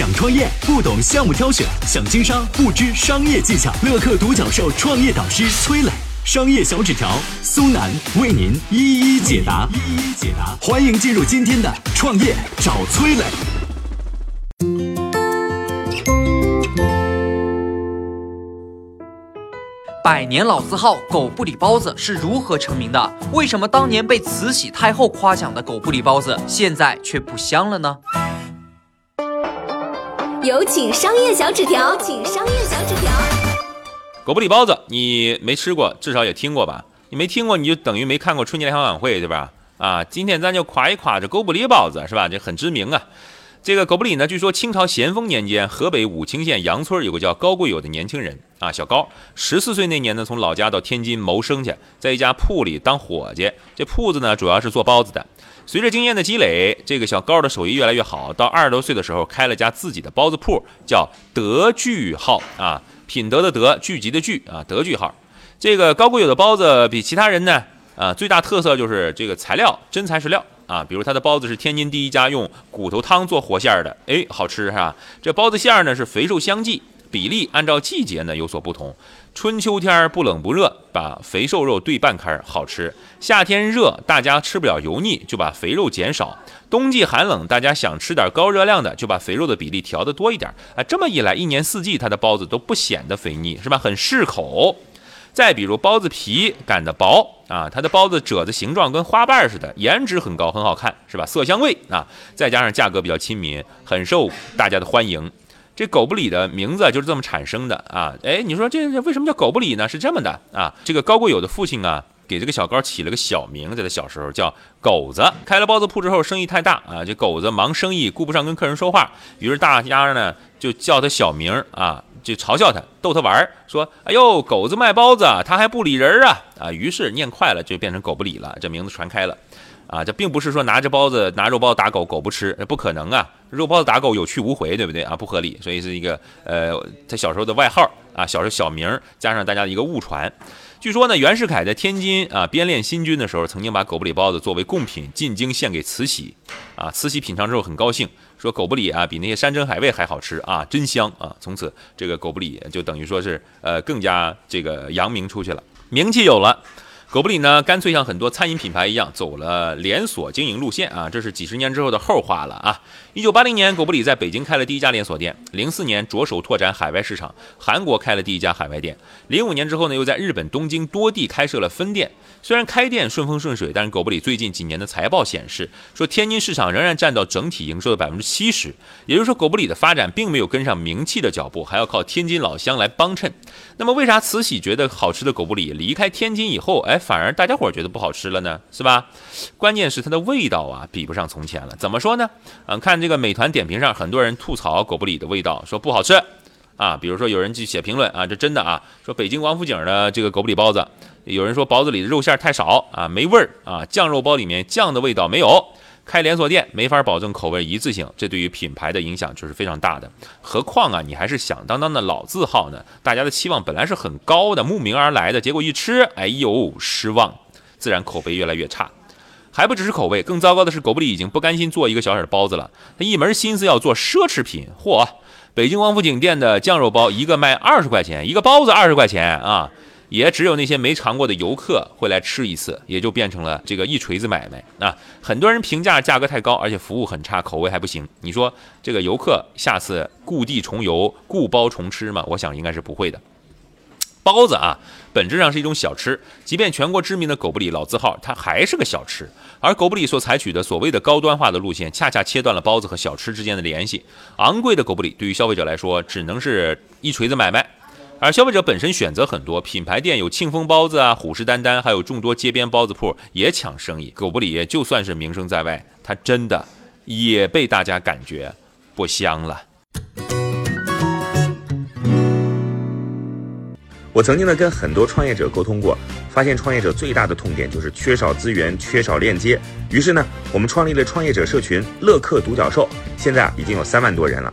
想创业不懂项目挑选，想经商不知商业技巧。乐客独角兽创业导师崔磊，商业小纸条苏南为您一一解答。一一解答，欢迎进入今天的创业找崔磊。百年老字号狗不理包子是如何成名的？为什么当年被慈禧太后夸奖的狗不理包子，现在却不香了呢？有请商业小纸条，请商业小纸条。狗不理包子你没吃过，至少也听过吧？你没听过，你就等于没看过春节联欢晚会，对吧？啊，今天咱就夸一夸这狗不理包子，是吧？这很知名啊。这个狗不理呢，据说清朝咸丰年间，河北武清县杨村有个叫高贵友的年轻人啊，小高，十四岁那年呢，从老家到天津谋生去，在一家铺里当伙计。这铺子呢，主要是做包子的。随着经验的积累，这个小高的手艺越来越好。到二十多岁的时候，开了家自己的包子铺，叫德聚号啊，品德的德，聚集的聚啊，德聚号。这个高贵友的包子比其他人呢，啊，最大特色就是这个材料真材实料。啊，比如它的包子是天津第一家用骨头汤做活馅儿的，哎，好吃是吧？这包子馅儿呢是肥瘦相济，比例按照季节呢有所不同。春秋天不冷不热，把肥瘦肉对半开儿，好吃；夏天热，大家吃不了油腻，就把肥肉减少；冬季寒冷，大家想吃点高热量的，就把肥肉的比例调得多一点。啊，这么一来，一年四季它的包子都不显得肥腻，是吧？很适口。再比如包子皮擀的薄啊，它的包子褶子形状跟花瓣似的，颜值很高，很好看，是吧？色香味啊，再加上价格比较亲民，很受大家的欢迎。这狗不理的名字就是这么产生的啊！哎，你说这为什么叫狗不理呢？是这么的啊，这个高贵友的父亲啊，给这个小高起了个小名，在他小时候叫狗子。开了包子铺之后，生意太大啊，这狗子忙生意，顾不上跟客人说话，于是大家呢就叫他小名啊。就嘲笑他，逗他玩儿，说：“哎呦，狗子卖包子，他还不理人啊！”啊，于是念快了，就变成狗不理了，这名字传开了。啊，这并不是说拿着包子拿肉包打狗，狗不吃，不可能啊！肉包子打狗有去无回，对不对啊？不合理，所以是一个呃，他小时候的外号啊，小时候小名加上大家的一个误传。据说呢，袁世凯在天津啊编练新军的时候，曾经把狗不理包子作为贡品进京献给慈禧。啊，慈禧品尝之后很高兴，说狗不理啊比那些山珍海味还好吃啊，真香啊！从此这个狗不理就等于说是呃更加这个扬名出去了，名气有了。狗不理呢，干脆像很多餐饮品牌一样，走了连锁经营路线啊，这是几十年之后的后话了啊。一九八零年，狗不理在北京开了第一家连锁店，零四年着手拓展海外市场，韩国开了第一家海外店，零五年之后呢，又在日本东京多地开设了分店。虽然开店顺风顺水，但是狗不理最近几年的财报显示，说天津市场仍然占到整体营收的百分之七十，也就是说，狗不理的发展并没有跟上名气的脚步，还要靠天津老乡来帮衬。那么，为啥慈禧觉得好吃的狗不理离开天津以后，哎，反而大家伙觉得不好吃了呢？是吧？关键是它的味道啊，比不上从前了。怎么说呢？嗯，看这个美团点评上，很多人吐槽狗不理的味道，说不好吃啊。比如说有人去写评论啊，这真的啊，说北京王府井的这个狗不理包子。有人说包子里的肉馅太少啊，没味儿啊，酱肉包里面酱的味道没有。开连锁店没法保证口味一致性，这对于品牌的影响就是非常大的。何况啊，你还是响当当的老字号呢，大家的期望本来是很高的，慕名而来的，结果一吃，哎呦，失望，自然口碑越来越差。还不只是口味，更糟糕的是，狗不理已经不甘心做一个小小的包子了，他一门心思要做奢侈品。嚯，北京王府井店的酱肉包一个卖二十块钱，一个包子二十块钱啊！也只有那些没尝过的游客会来吃一次，也就变成了这个一锤子买卖啊！很多人评价价格太高，而且服务很差，口味还不行。你说这个游客下次故地重游、故包重吃吗？我想应该是不会的。包子啊，本质上是一种小吃，即便全国知名的狗不理老字号，它还是个小吃。而狗不理所采取的所谓的高端化的路线，恰恰切断了包子和小吃之间的联系。昂贵的狗不理对于消费者来说，只能是一锤子买卖。而消费者本身选择很多，品牌店有庆丰包子啊、虎视眈眈，还有众多街边包子铺也抢生意。狗不理就算是名声在外，它真的也被大家感觉不香了。我曾经呢跟很多创业者沟通过，发现创业者最大的痛点就是缺少资源、缺少链接。于是呢，我们创立了创业者社群“乐客独角兽”，现在啊已经有三万多人了。